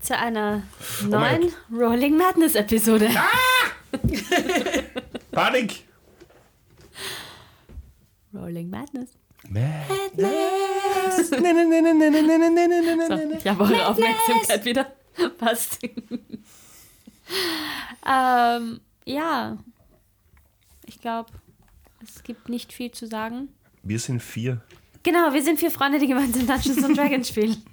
zu einer neuen Rolling Madness Episode. Panik! Rolling Madness. Madness. So, ich habe eure Aufmerksamkeit wieder. Passt. ähm, ja. Ich glaube, es gibt nicht viel zu sagen. Wir sind vier. Genau, wir sind vier Freunde, die gemeinsam Dungeons and Dragons spielen.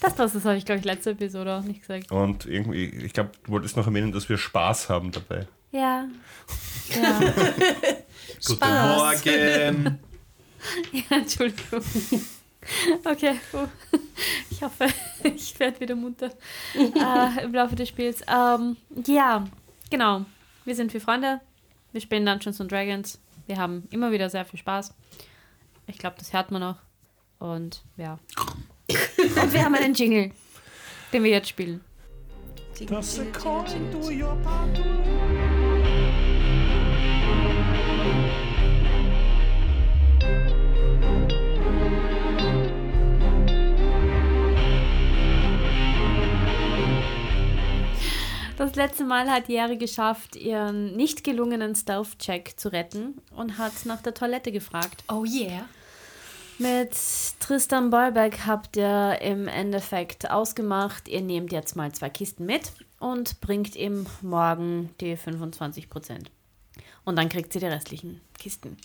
Das war's, das habe ich, glaube ich, letzte Episode auch nicht gesagt. Und irgendwie, ich glaube, du wolltest noch erwähnen, dass wir Spaß haben dabei. Ja. Ja, Guten Spaß. Morgen. ja Entschuldigung. Okay, ich hoffe, ich werde wieder munter äh, im Laufe des Spiels. Ähm, ja, genau. Wir sind vier Freunde. Wir spielen Dungeons and Dragons. Wir haben immer wieder sehr viel Spaß. Ich glaube, das hört man auch. Und ja. Und wir haben einen Jingle, den wir jetzt spielen. Das letzte Mal hat Jerry geschafft, ihren nicht gelungenen Stealth-Check zu retten und hat nach der Toilette gefragt. Oh yeah. Mit Tristan Bollbeck habt ihr im Endeffekt ausgemacht, ihr nehmt jetzt mal zwei Kisten mit und bringt ihm morgen die 25%. Und dann kriegt sie die restlichen Kisten.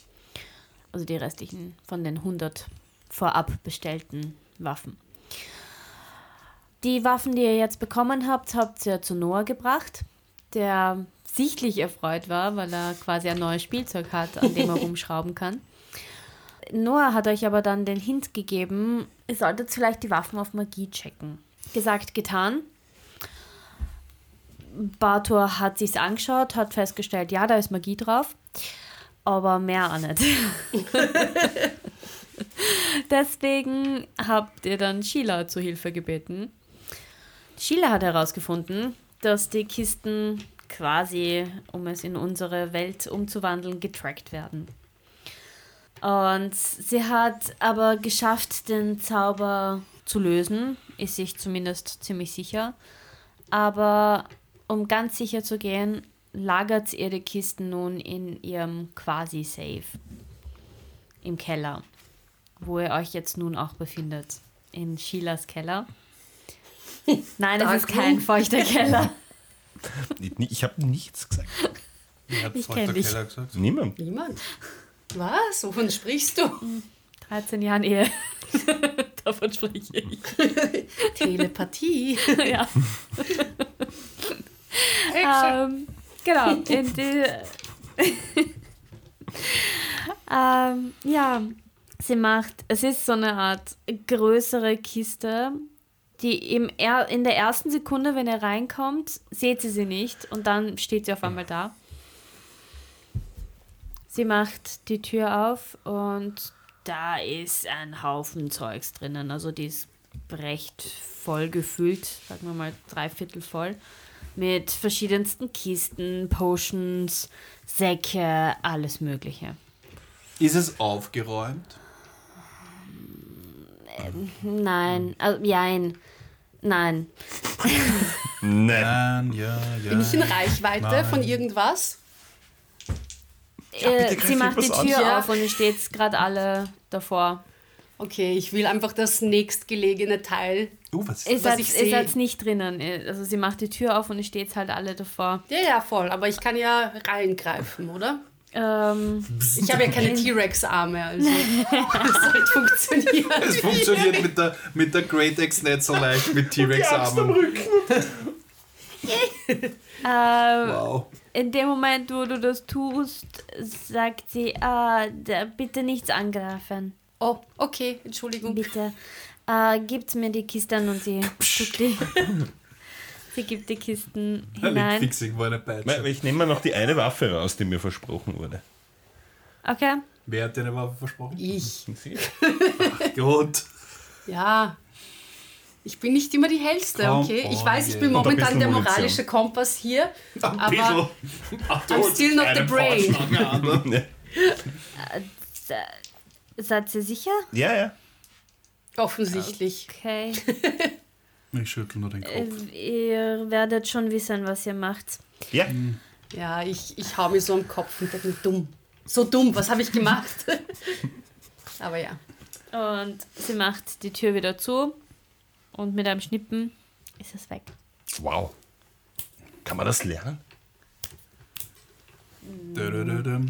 Also die restlichen von den 100 vorab bestellten Waffen. Die Waffen, die ihr jetzt bekommen habt, habt ihr zu Noah gebracht, der sichtlich erfreut war, weil er quasi ein neues Spielzeug hat, an dem er rumschrauben kann. Noah hat euch aber dann den Hint gegeben, ihr solltet vielleicht die Waffen auf Magie checken. Gesagt, getan. Bartor hat sich's angeschaut, hat festgestellt, ja, da ist Magie drauf, aber mehr auch nicht. Deswegen habt ihr dann Sheila zu Hilfe gebeten. Sheila hat herausgefunden, dass die Kisten quasi, um es in unsere Welt umzuwandeln, getrackt werden. Und sie hat aber geschafft, den Zauber zu lösen, ist sich zumindest ziemlich sicher. Aber um ganz sicher zu gehen, lagert ihr die Kisten nun in ihrem Quasi-Safe im Keller, wo ihr euch jetzt nun auch befindet. In Sheilas Keller. Nein, es ist kein feuchter Keller. Ich, habe nichts gesagt. Wer hat Ich feuchter. Keller gesagt? Niemand. Niemand. Was? Wovon sprichst du? 13 Jahren Ehe. Davon spreche ich. Telepathie. ja. ähm, genau. In die, ähm, ja, sie macht, es ist so eine Art größere Kiste, die im er, in der ersten Sekunde, wenn ihr reinkommt, seht ihr sie nicht und dann steht sie auf einmal da. Sie macht die Tür auf und da ist ein Haufen Zeugs drinnen. Also die ist recht voll gefüllt, sagen wir mal dreiviertel voll, mit verschiedensten Kisten, Potions, Säcke, alles Mögliche. Ist es aufgeräumt? Nein, also, jein, nein. Nein. Nein, ja, ja. Bin ich in Reichweite Nein. von irgendwas? Äh, greif sie macht die an. Tür Ja. auf und ihr steht gerade alle davor. Okay, ich will einfach das nächstgelegene Teil. Uh, was Was seid, ich ihr seh. seid nicht drinnen. Also sie macht die Tür auf und ihr steht halt alle davor. Ja, ja, voll. Aber ich kann ja reingreifen, oder? Ähm, Ich habe ja keine T-Rex-Arme, also das sollte funktionieren. Es funktioniert mit der, mit der Great Axe nicht so leicht mit T-Rex-Armen. ähm, Wow. In dem Moment, wo du das tust, sagt sie, ah, da, bitte nichts angreifen. Oh, okay, Entschuldigung. Bitte. Äh, gibt mir die Kisten und sie tut die. sie gibt die Kisten hinein. fix irgendwo eine Peitsche. Ich nehme mal noch die eine Waffe raus, die mir versprochen wurde. Okay. Wer hat dir eine Waffe versprochen? Ich. Sie? Gut. Ja. Ich bin nicht immer die hellste, okay? Ich oh weiß, ich bin momentan der Munition. moralische Kompass hier, Ein aber I'm still not the brain. Se- Seid ihr sicher? ja, ja. offensichtlich. Okay. Ich schüttel nur den Äh, Kopf. ihr werdet schon wissen, was ihr macht. Ja, Ja, ich, ich hau mir so am Kopf und denke dumm. So dumm, was habe ich gemacht? Aber ja. Und sie macht die Tür wieder zu und mit einem Schnippen ist es weg. wow. Kann man das lernen?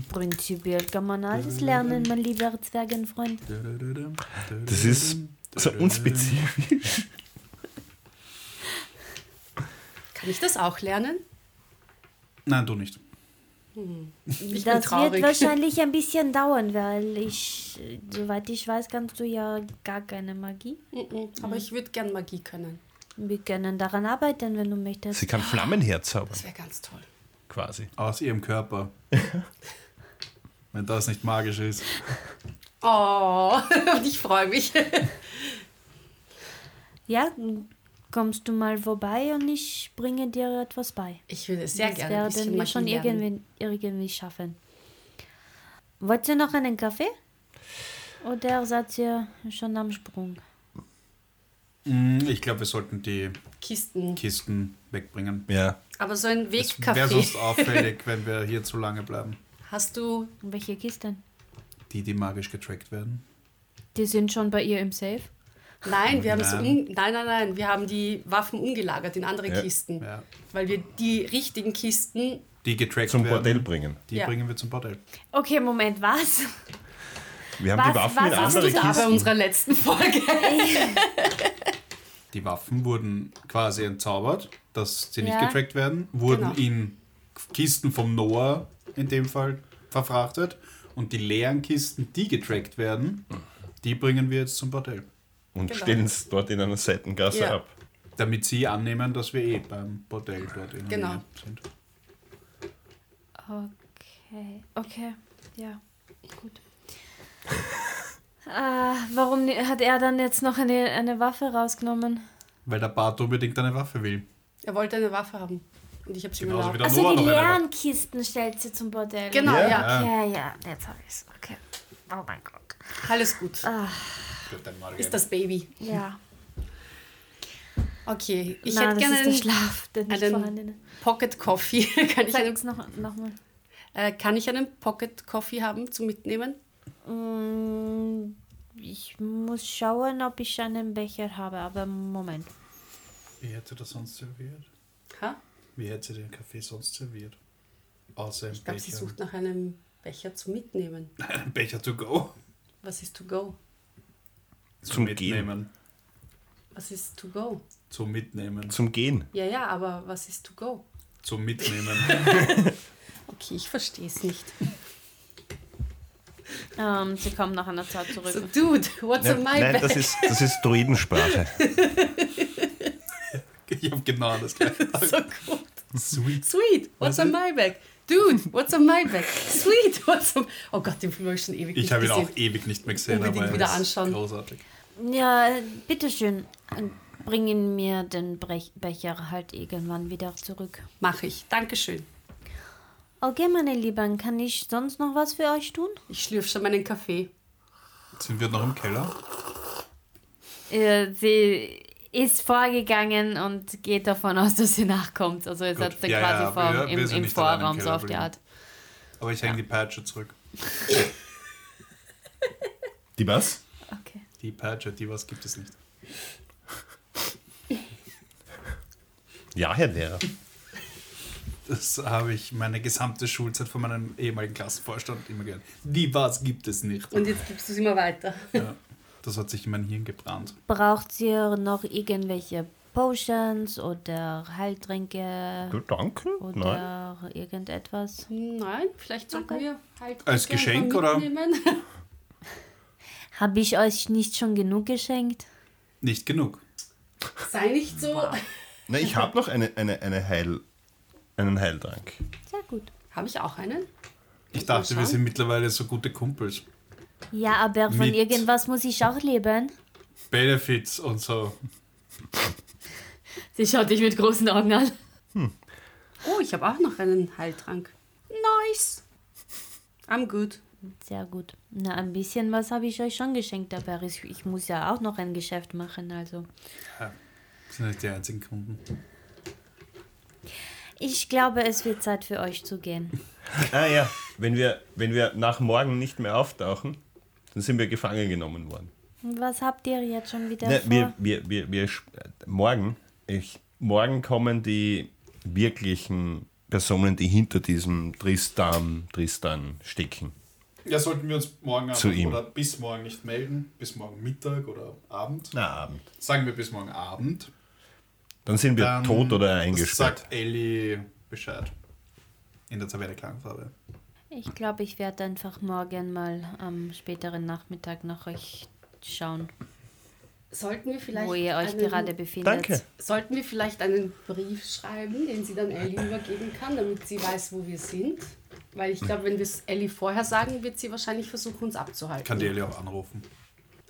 Prinzipiell kann man alles lernen, mein lieber Zwergenfreund. Das ist so unspezifisch. Kann ich das auch lernen? Nein, du nicht. Ich bin das wird wahrscheinlich ein bisschen dauern, weil ich, soweit ich weiß, kannst du ja gar keine Magie. Mhm. Aber ich würde gern Magie können. Wir können daran arbeiten, wenn du möchtest. Sie kann Flammen herzaubern, Das wäre ganz toll. quasi. Aus ihrem Körper. Wenn das nicht magisch ist. Oh, und ich freue mich. Ja, kommst du mal vorbei und ich bringe dir etwas bei. Ich würde sehr das gerne ein werden wir schon irgendwie, irgendwie schaffen. Wollt ihr noch einen Kaffee? Oder seid ihr schon am Sprung? Mm, Ich glaube, wir sollten die Kisten. Kisten wegbringen. Ja. Aber so ein Es wäre sonst auffällig, wenn wir hier zu lange bleiben. Hast du. Welche Kisten? Die, die magisch getrackt werden. Die sind schon bei ihr im Safe. Nein, wir haben es Nein. um, nein, nein, nein. Wir haben die Waffen umgelagert in andere Ja. Kisten. Ja. Weil wir die richtigen Kisten. Die getrackt Zum werden. Bordell bringen. Die Ja. bringen wir zum Bordell. Okay, Moment, was? Wir haben Was- die Waffen in was hast andere du da Da bei Kisten. unserer letzten Folge. Die Waffen wurden quasi entzaubert, dass sie nicht Ja. getrackt werden, wurden Genau. in Kisten vom Noah in dem Fall verfrachtet und die leeren Kisten, die getrackt werden, die bringen wir jetzt zum Bordell. Und Genau. stellen es dort in einer Seitengasse Ja. ab. Damit sie annehmen, dass wir eh beim Bordell dort in der Genau. Nähe sind. Okay, okay, ja, gut. Ah, warum hat er dann jetzt noch eine, eine Waffe rausgenommen? Weil der Bart unbedingt eine Waffe will. Er wollte eine Waffe haben. Und ich habe sie der Also die leeren Kisten stellt sie zum Bordell. Genau, Ja. ja. Okay, ja, jetzt habe ich's. Okay. Oh mein Gott. Alles gut. Ist das Baby. Ja. Okay, ich Nein, hätte das gerne ist der einen Schlaf, der nicht einen. Pocket Coffee. kann, ich einen, noch, noch mal. äh, kann ich einen Pocket Coffee haben zum Mitnehmen? Mm, Ich muss schauen, ob ich einen Becher habe, aber Moment. Wie hätte das sonst serviert? Ha? Wie hätte sie den Kaffee sonst serviert? Außer im Ich glaube, sie sucht nach einem Becher zum Mitnehmen. Becher to go. Was ist to go? Zum Mitnehmen. Was ist to go? Zum Mitnehmen. Zum Gehen. Ja, ja, aber was ist to go? Zum Mitnehmen. Okay, ich verstehe es nicht. Ähm, sie kommt nach einer Zeit zurück. So, dude, what's Nein, on my nein bag? das, ist, das ist Druidensprache. ich habe genau das gleiche. so gut. Sweet. Sweet, what's Was on ist- my bag? Dude, what's on my bag? Sweet, what's on... Oh Gott, den Film habe ich schon ewig Ich nicht habe ihn auch ewig nicht mehr gesehen, Unbedingt aber er wieder ist anschauen. großartig. Ja, bitteschön. Bringen mir den Brech Becher halt irgendwann wieder zurück. Mache ich. Dankeschön. Okay, meine Lieben, kann ich sonst noch was für euch tun? Ich schlürfe schon meinen Kaffee. Sind wir noch im Keller? Äh, sie ist vorgegangen und geht davon aus, dass sie nachkommt. Also ihr seid da Ja, quasi ja, vor, wir- im, im Vorraum, so auf die. Art. Aber ich hänge die Peitsche zurück. Die was? Okay. Die Peitsche, die was gibt es nicht. Ja, Herr Lehrer. Das habe ich meine gesamte Schulzeit von meinem ehemaligen Klassenvorstand immer gehört. Die was gibt es nicht. Und jetzt gibst du es immer weiter. Ja, das hat sich in mein Hirn gebrannt. Braucht ihr noch irgendwelche Potions oder Heiltränke danke. Nein. oder irgendetwas? Nein, vielleicht sollten Okay. wir halt Als Geschenk, oder? Habe ich euch nicht schon genug geschenkt? Nicht genug. Sei nicht so. Na, ich habe noch eine, eine, eine Heil, einen Heiltrank. Sehr gut. Habe ich auch einen? Ich dachte, wir sind mittlerweile so gute Kumpels. Ja, aber von Mit- irgendwas muss ich auch leben. Benefits und so. Sie schaut dich mit großen Augen an. Oh, ich habe auch noch einen Heiltrank. Nice. I'm good. Sehr gut. Na, ein bisschen was habe ich euch schon geschenkt, aber ich, ich muss ja auch noch ein Geschäft machen, also. Das sind nicht die einzigen Kunden. Ich glaube, es wird Zeit für euch zu gehen. Ah ja, wenn wir, wenn wir nach morgen nicht mehr auftauchen, dann sind wir gefangen genommen worden. Was habt ihr jetzt schon wieder Ne, vor? wir, wir, wir, wir, morgen, ich, morgen kommen die wirklichen Personen, die hinter diesem Tristan, Tristan stecken. Ja, sollten wir uns morgen Zu Abend ihm. oder bis morgen nicht melden, bis morgen Mittag oder Abend. Na, Abend. Sagen wir bis morgen Abend. Dann sind wir Dann tot oder eingesperrt. Sagt Ellie Bescheid. In der Taverne Klangfarbe. Ich glaube, ich werde einfach morgen mal am späteren Nachmittag nach euch schauen, Sollten wir vielleicht wo ihr euch einen, gerade befindet. Danke. Sollten wir vielleicht einen Brief schreiben, den sie dann Ellie übergeben kann, damit sie weiß, wo wir sind? Weil ich glaube, wenn wir es Ellie vorher sagen, wird sie wahrscheinlich versuchen, uns abzuhalten. Kann die Ellie auch anrufen.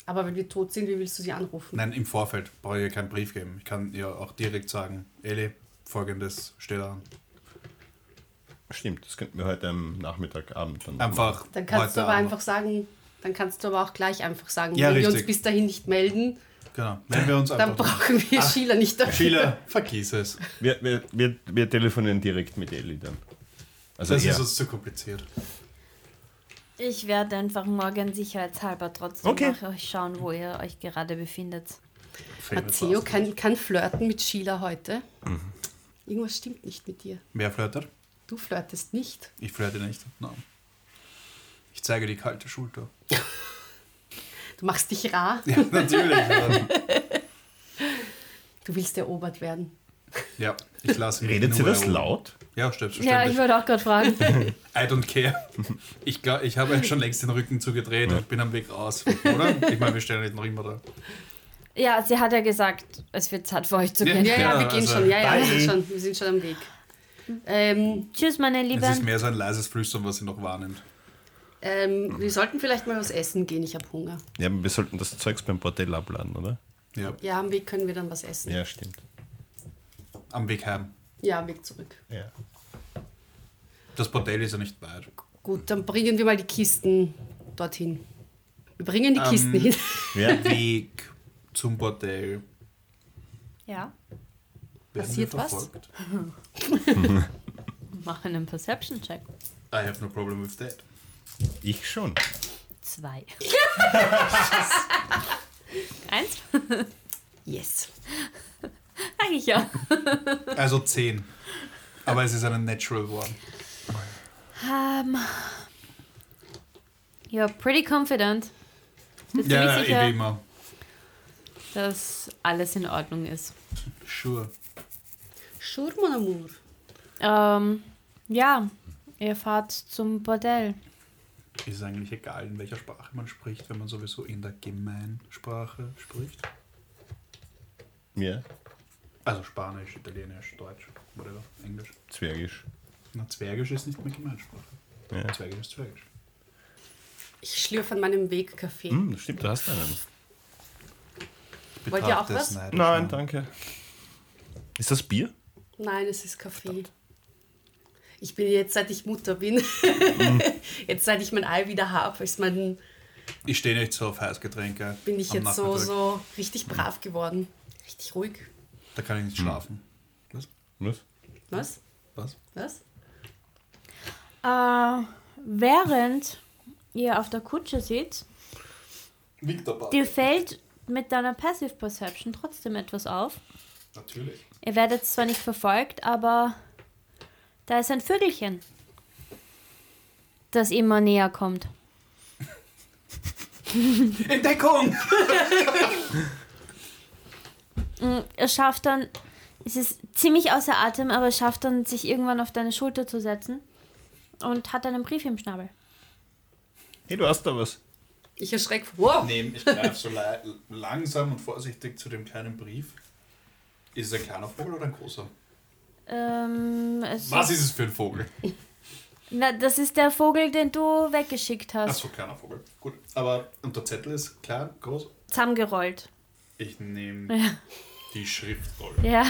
Aber wenn wir tot sind, wie willst du sie anrufen? Nein, im Vorfeld brauche ich ihr keinen Brief geben. Ich kann ihr auch direkt sagen, Ellie, folgendes steht an. Stimmt, das könnten wir heute am Nachmittag, Abend dann Einfach Dann kannst heute du aber Abend einfach sagen, dann kannst du aber auch gleich einfach sagen, Ja, wenn wir uns richtig. bis dahin nicht melden, Genau. Wenn wir uns dann brauchen wir Sheila nicht dafür. Sheila, vergiss es. Wir, wir, wir, wir telefonieren direkt mit Ellie dann. Also Das er. ist uns zu kompliziert. Ich werde einfach morgen sicherheitshalber trotzdem Okay. nach euch schauen, wo ihr euch gerade befindet. Matteo kann, kann flirten mit Sheila heute. Mhm. Irgendwas stimmt nicht mit dir. Wer flirtet? Du flirtest nicht. Ich flirte nicht. Nein. Ich zeige die kalte Schulter. Du machst dich rar. Ja, natürlich. Du willst erobert werden. ja, ich lasse mich Redet sie das erobern. laut? Ja, Ja, ich selbstverständlich. wollte auch gerade fragen. I don't care. Ich, glaub, ich habe euch schon längst den Rücken zugedreht und bin am Weg raus. Oder? Ich meine, wir stehen nicht noch immer da. ja, sie hat ja gesagt, es wird Zeit für euch zu Ja, gehen. Ja, ja, Ja, wir gehen also, schon. Ja, ja, wir sind schon, wir sind schon am Weg. Ähm, Tschüss, meine Es ist Lieben. mehr so ein leises Flüstern, was sie noch wahrnimmt. ähm, wir sollten vielleicht mal was essen gehen. Ich habe Hunger. Ja, aber wir sollten das Zeugs beim Bordell abladen, oder? Ja, Ja, am Weg können wir dann was essen. Ja, stimmt. am Weg heim. Ja, am Weg zurück. Ja. Das Bordell ist ja nicht weit. Gut, dann bringen wir mal die Kisten dorthin. Wir bringen die Ähm, Kisten hin. Ja. Weg zum Bordell. Ja, Passiert was? mach einen Perception-Check. I have no problem with that. Ich schon. Zwei. Eins? Yes. Eigentlich ja. Also 10. Aber es ist eine Natural One. Um, you're pretty confident. Bist du Ja, ziemlich ich sicher, wie immer. dass alles in Ordnung ist? Sure. Sure, mon amour. Ähm, ja, ihr fahrt zum Bordell. Ist es eigentlich egal, in welcher Sprache man spricht, wenn man sowieso in der Gemeinsprache spricht? Ja. Also Spanisch, Italienisch, Deutsch, whatever, Englisch. Zwergisch. Na, Zwergisch ist nicht mehr Gemeinsprache. Ja. Zwergisch ist Zwergisch. Ich schlürfe an meinem Weg Kaffee. Hm, das stimmt, du hast einen. Ich Wollt ihr auch was? Nein, danke. Ist das Bier? Nein, es ist Kaffee. Ich bin jetzt, seit ich Mutter bin, Mhm. jetzt seit ich mein Ei wieder habe, ist mein, Ich stehe nicht so auf Heißgetränke. bin ich jetzt so, Nachmittag. so richtig brav geworden. Richtig ruhig. Da kann ich nicht schlafen. Was? Was? Was? Was? Was? Äh, während ihr auf der Kutsche sitzt, dir fällt mit deiner Passive Perception trotzdem etwas auf. Natürlich. Ihr werdet zwar nicht verfolgt, aber da ist ein Vögelchen, das immer näher kommt. Entdeckung! Mm, Es schafft dann, es ist ziemlich außer Atem, aber es schafft dann, sich irgendwann auf deine Schulter zu setzen und hat einen Brief im Schnabel. Hey, du hast da was. Ich erschrecke. Wow! Nehm, ich greife so la langsam und vorsichtig zu dem kleinen Brief. Ist es ein kleiner Vogel oder ein großer? Ähm, es Was ist es für ein Vogel? Na, das ist der Vogel, den du weggeschickt Ach hast. so, kleiner Vogel. Gut. Aber und der Zettel ist klein, groß? Zusammengerollt. Ich nehme Ja. die Schriftrolle. Ja.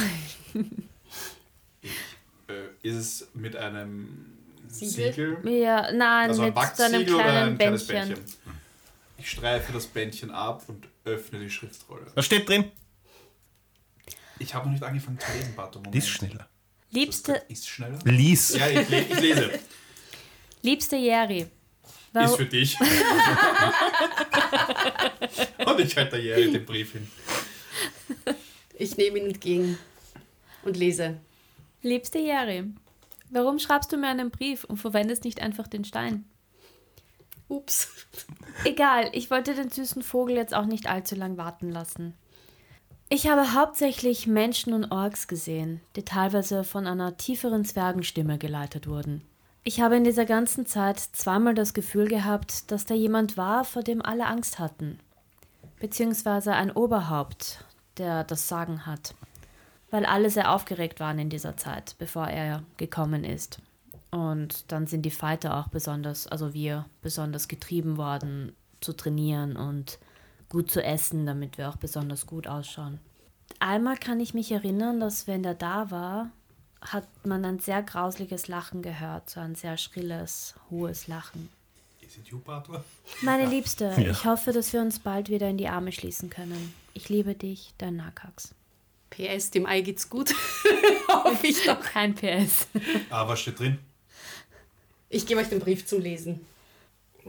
Äh, ist es mit einem Siegel? Siegel? ja nein, Also ein mit so einem kleinen ein kleines Bändchen. Bändchen? Ich streife das Bändchen ab und öffne die Schriftrolle. Was steht drin? Ich habe noch nicht angefangen zu lesen, Bato. Moment. Die ist schneller. Liebste, Ist schneller? Lies. Ja, ich, le ich lese. liebste Jerry. Ist für dich. Und ich halte der Jerry den Brief hin. Ich nehme ihn entgegen und lese. liebste Jerry, warum schreibst du mir einen Brief und verwendest nicht einfach den Stein? Ups. Egal, ich wollte den süßen Vogel jetzt auch nicht allzu lang warten lassen. Ich habe hauptsächlich Menschen und Orks gesehen, die teilweise von einer tieferen Zwergenstimme geleitet wurden. Ich habe in dieser ganzen Zeit zweimal das Gefühl gehabt, dass da jemand war, vor dem alle Angst hatten. Beziehungsweise ein Oberhaupt, der das Sagen hat. Weil alle sehr aufgeregt waren in dieser Zeit, bevor er gekommen ist. Und dann sind die Fighter auch besonders, also wir, besonders getrieben worden, zu trainieren und gut zu essen, damit wir auch besonders gut ausschauen. Einmal kann ich mich erinnern, dass wenn der da war, hat man ein sehr grausliches Lachen gehört, so ein sehr schrilles, hohes Lachen. Ist es you, Bato? Meine Liebste, Ja. ich hoffe, dass wir uns bald wieder in die Arme schließen können. Ich liebe dich, dein Nakax. PS, dem Ei geht's gut. Hoffe ich doch. Kein PS. Ah, was steht drin? Ich gebe euch den Brief zum Lesen.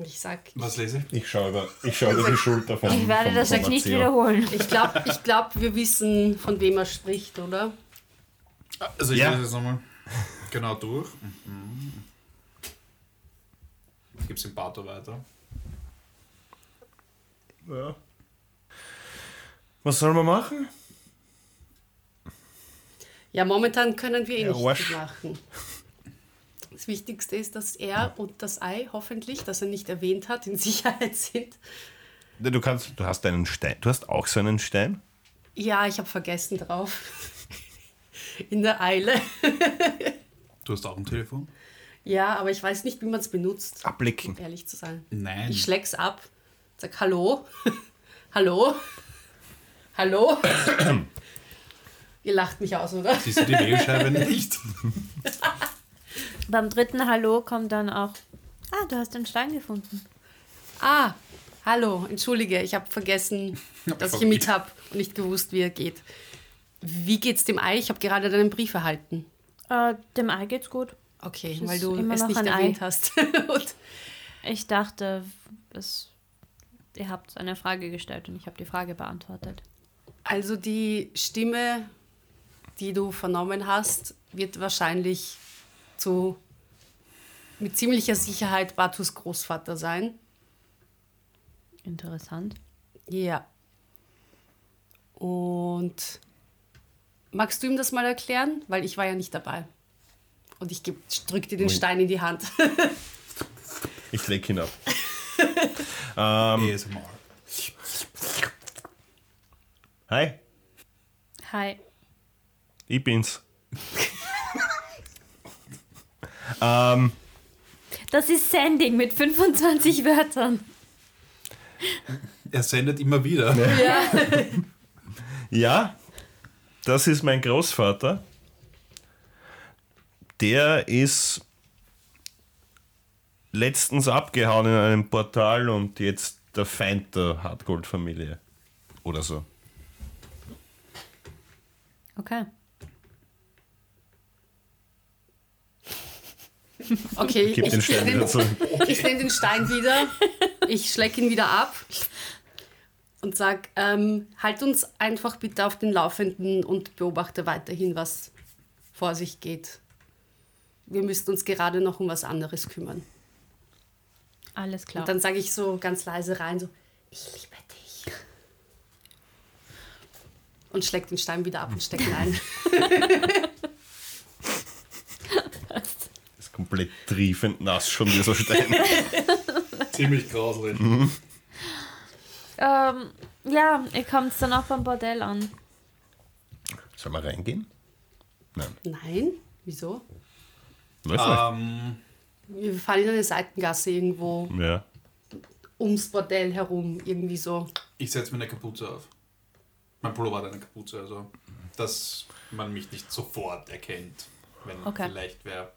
Ich sag, Was lese ich? Ich schaue über, ich schaue über die Schulter von Ich werde vom- das jetzt nicht wiederholen. ich glaube, ich glaub, wir wissen, von wem er spricht, oder? Also ich Ja. lese es nochmal genau durch. Mhm. Ich gebe es dem Bato weiter. Ja. Was soll man machen? Ja, momentan können wir eh Ja, nicht Arsch. viel machen. Das Wichtigste ist, dass er und das Ei hoffentlich, das er nicht erwähnt hat, in Sicherheit sind. Du kannst, du hast einen Stein. Du hast auch so einen Stein? Ja, ich habe vergessen drauf. In der Eile. Du hast auch ein Telefon? Ja, aber ich weiß nicht, wie man es benutzt, Abblicken. um ehrlich zu sein. Nein. Ich schläg's ab, sag Hallo, Hallo, Hallo. Ihr lacht mich aus, oder? Siehst du die Wählscheibe nicht? Beim dritten Hallo kommt dann auch, ah, du hast den Stein gefunden. Ah, hallo, entschuldige, ich habe vergessen, dass ich ihn mit habe und nicht gewusst, wie er geht. Wie geht's dem Ei? Ich habe gerade deinen Brief erhalten. Äh, dem Ei geht's gut. Okay, Es weil du immer es noch nicht ein Ei. erwähnt hast. und Ich dachte, es, ihr habt eine Frage gestellt und ich habe die Frage beantwortet. also die Stimme, die du vernommen hast, wird wahrscheinlich zu mit ziemlicher Sicherheit Batus Großvater sein. Interessant. Ja. Und magst du ihm das mal erklären? Weil ich war ja nicht dabei. Und ich drück dir den. Stein in die Hand. Ich leg ihn ab. ähm, ASMR. hi, Hi. ich bin's. ähm, Das ist Sending mit 25 Wörtern. Er sendet immer wieder. ja, das ist mein Großvater. Der ist letztens abgehauen in einem Portal und jetzt der Feind der Hartgold-Familie. Oder so. Okay. Okay, Gib den Stein wieder zurück. Ich nehme den Stein wieder, ich schlecke ihn wieder ab und sag, ähm, halt uns einfach bitte auf den Laufenden und beobachte weiterhin, was vor sich geht. Wir müssen uns gerade noch um was anderes kümmern. Alles klar. Und dann sage ich so ganz leise rein, so, ich liebe dich. Und schlägt den Stein wieder ab und steckt ihn ein. Ist komplett triefend nass schon dieser Stein. Ziemlich grauslich. ähm, ja, ihr kommt dann auch beim Bordell an. Sollen wir reingehen? Nein. Nein, wieso? Weiß nicht. Ähm, Wir fahren in eine Seitengasse irgendwo Ja. ums Bordell herum, irgendwie so. ich setze mir eine Kapuze auf. Mein Pullover hat eine Kapuze, also dass man mich nicht sofort erkennt, wenn Okay. vielleicht wer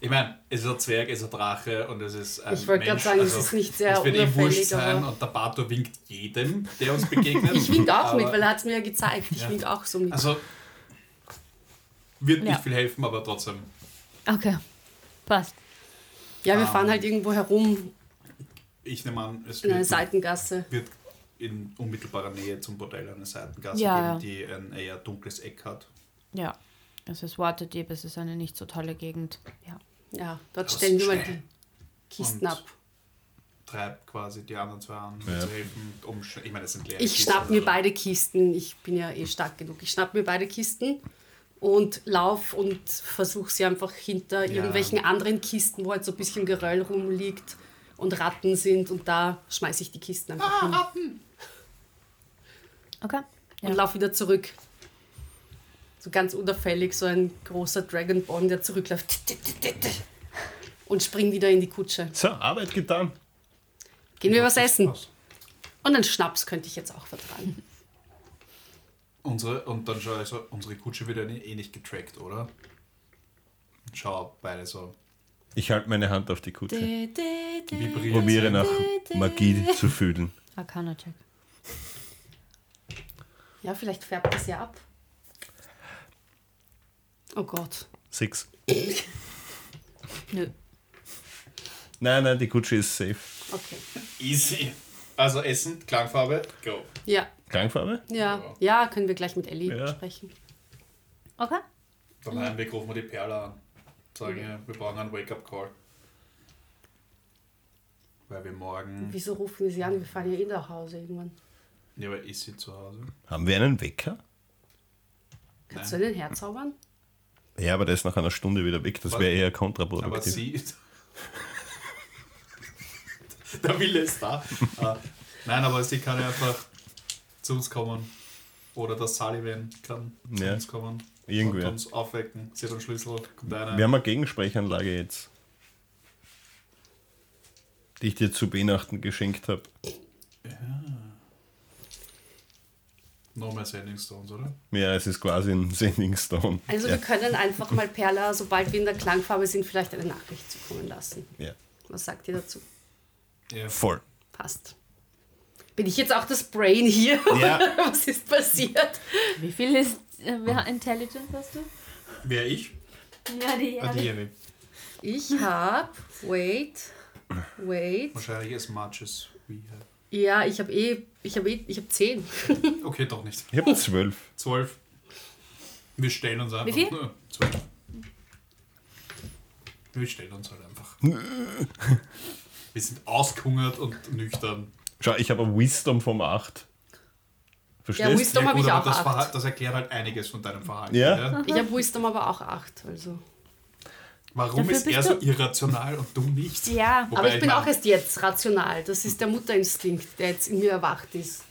Ich meine, es ist ein Zwerg, es ist ein Drache und es ist ein Ich wollte gerade sagen, also es ist nicht sehr Es wird eh wurscht sein aber und der Bato winkt jedem, der uns begegnet. ich wink auch mit, Aber- weil er hat es mir ja gezeigt. Ich Ja. wink auch so mit. Also, wird nicht Ja. viel helfen, aber trotzdem. Okay. Passt. ja, wir ähm, fahren halt irgendwo herum Ich nehme an, es in wird, Seitengasse. wird in unmittelbarer Nähe zum Bordell eine Seitengasse Ja, geben, die ein eher dunkles Eck hat. Ja. Es ist Waterdeep, es ist eine nicht so tolle Gegend. Ja. Ja, dort stellen wir mal die Kisten Und ab. Treibt quasi die anderen zwei an, Ja. zu helfen. Um, ich meine, das sind leere Ich Kisten, schnapp mir also- beide Kisten. Ich bin ja eh stark genug. Ich schnapp mir beide Kisten und lauf und versuche sie einfach hinter Ja. irgendwelchen anderen Kisten, wo halt so ein bisschen Geröll rumliegt und Ratten sind und da schmeiße ich die Kisten einfach hin Okay. und Ja. lauf wieder zurück. So ganz unauffällig, so ein großer Dragonborn, der zurückläuft und spring wieder in die Kutsche. So, Arbeit getan. Gehen wir was essen? Und einen Schnaps könnte ich jetzt auch vertragen. Unsere, und dann schau also, unsere Kutsche wird ja eh nicht getrackt, oder? Schau, beide so Ich halte meine Hand auf die Kutsche. vibrieren. Probiere nach Magie zu fühlen. Arcana-Check. Ja, vielleicht färbt das ja ab. Oh Gott. Six. Nö. Nein, nein, die Kutsche ist safe. Okay. Easy. Also Essen, Klangfarbe, go. Ja, Klangfarbe? ja, ja, können wir gleich mit Ellie Ja. sprechen. Okay. Dann Heimweg rufen wir die Perle an. Sagen ihr, wir brauchen einen Wake-up-Call. Weil wir morgen. Wieso rufen wir sie an? Wir fahren ja eh nach Hause irgendwann. Ja, aber ist sie zu Hause? Haben wir einen Wecker? Kannst du einen herzaubern? Ja, aber der ist nach einer Stunde wieder weg. Das wäre eher Aber kontraproduktiv. sie ist. Der Wille ist da. Äh, Nein, aber sie kann ja einfach zu uns kommen. Oder der Sullivan kann zu Ja. uns kommen. Irgendwer. Und uns aufwecken. Sie hat einen Schlüssel. Wir haben eine Gegensprechanlage jetzt. Die ich dir zu Weihnachten geschenkt habe. No mehr Sending Stones, oder? Ja, es ist quasi ein Sending Stone. Also ja. wir können einfach mal Perla, sobald wir in der Klangfarbe sind, vielleicht eine Nachricht zukommen lassen. ja, Was sagt ihr dazu? Ja. voll. Passt. Bin ich jetzt auch das Brain hier? Ja. Was ist passiert? Wie viel ist äh, wer Intelligence hast du? Wer ich? Ja, die Ah, die Jenny. Ich habe, wait, wait. Wahrscheinlich as much as we have. Ja, ich habe eh, ich habe eh, ich habe zehn. Okay, doch nicht. Ich habe zwölf. Zwölf. Wir stellen uns einfach. Wie viel? Nur Zwölf. Wir stellen uns halt einfach. Wir sind ausgehungert und nüchtern. Schau, ich habe ein Wisdom vom 8. Verstehst? Ja, Wisdom- habe ich aber auch das, acht. Das erklärt halt einiges von deinem Verhalten. Ja. Ich habe Wisdom aber auch acht. Also. Warum Dafür ist er so irrational und du nicht? Ja. Wobei aber ich bin mein, auch erst jetzt rational. Das ist der Mutterinstinkt, der jetzt in mir erwacht ist.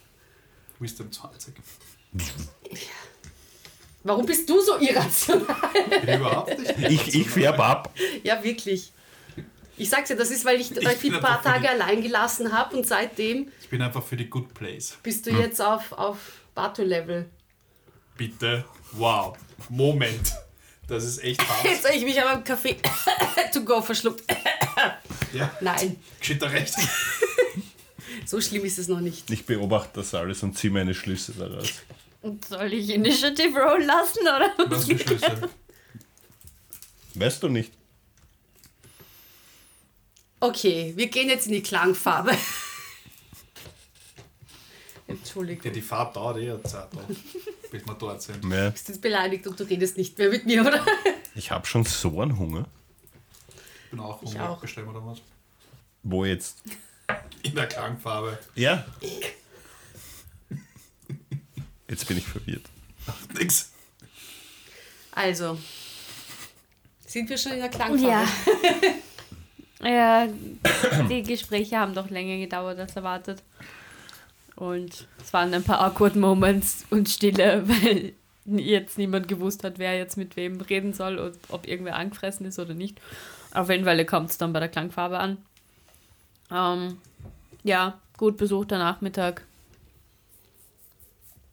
Wisdom 20. Warum bist du so irrational? Bin ich überhaupt nicht. Ich, ich färb ab. Ja, wirklich. Ich sag's ja, das ist, weil ich Ich euch bin ein paar Tage allein gelassen habe und seitdem Ich bin einfach für die Good Place. bist Hm. du jetzt auf, auf Bato-Level. Bitte. Wow. Moment. Das ist echt hart. Jetzt habe ich mich aber im Kaffee to go verschluckt. Ja, Nein, geschieht da recht. so schlimm ist es noch nicht. Ich beobachte das alles und ziehe meine Schlüsse daraus. Und soll ich Initiative Roll lassen, oder? Was für Schlüssel? Weißt du nicht? Okay, wir gehen jetzt in die Klangfarbe. Ja, Entschuldigung. die Fahrt dauert eh eine Zeit, noch, bis wir dort sind. Ja. Du bist jetzt beleidigt und du redest nicht mehr mit mir, oder? Ich habe schon so einen Hunger. Ich bin auch hungrig. auch. Bestellen wir da was? Wo jetzt? In der Klangfarbe. Ja. Jetzt bin ich verwirrt. Nix. Also, sind wir schon in der Klangfarbe? Ja. Ja, die Gespräche haben doch länger gedauert als erwartet. Und es waren ein paar awkward Moments und Stille, weil jetzt niemand gewusst hat, wer jetzt mit wem reden soll und ob irgendwer angefressen ist oder nicht. Auf jeden Fall kommt es dann bei der Klangfarbe an. Ähm, ja, gut besuchter Nachmittag.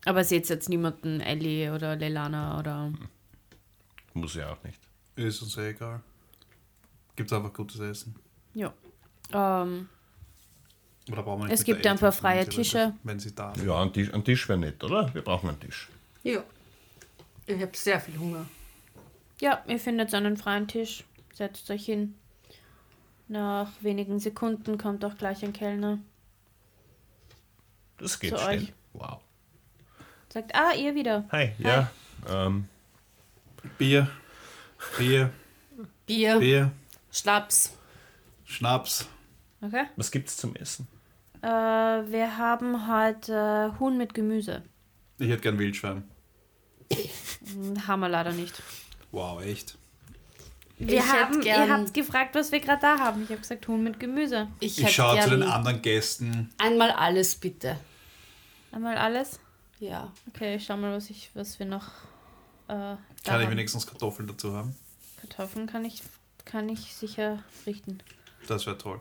Aber seht jetzt niemanden, Ellie oder Leilana oder. Muss ja auch nicht. Ist uns eh egal. Gibt es einfach gutes Essen? Ja. Ähm, Oder brauchen wir nicht Es gibt ein paar freie Tische. Wenn sie da sind. Ja, ein Tisch, ein Tisch wäre nett, oder? Wir brauchen einen Tisch. Ja. Ich habe sehr viel Hunger. ja, ihr findet einen freien Tisch. Setzt euch hin. Nach wenigen Sekunden kommt auch gleich ein Kellner. Das geht Zu schnell. euch. Wow. Sagt, ah, ihr wieder. Hi, ja. Ähm, Bier, Bier, Bier, Bier, Schnaps. Schnaps. Okay. was gibt's zum Essen? Äh, wir haben heute äh, Huhn mit Gemüse. Ich hätte gern Wildschwein. Hm, Haben wir leider nicht. Wow, echt? Wir Ich haben, gern- ihr habt gefragt, was wir gerade da haben. Ich habe gesagt Huhn mit Gemüse. Ich, Ich schaue zu den anderen Gästen. einmal alles bitte. Einmal alles. Ja. Okay, ich schau mal, was ich, was wir noch. Äh, Kann ich wenigstens Kartoffeln dazu haben? Kartoffeln kann ich, kann ich sicher richten. Das wäre toll.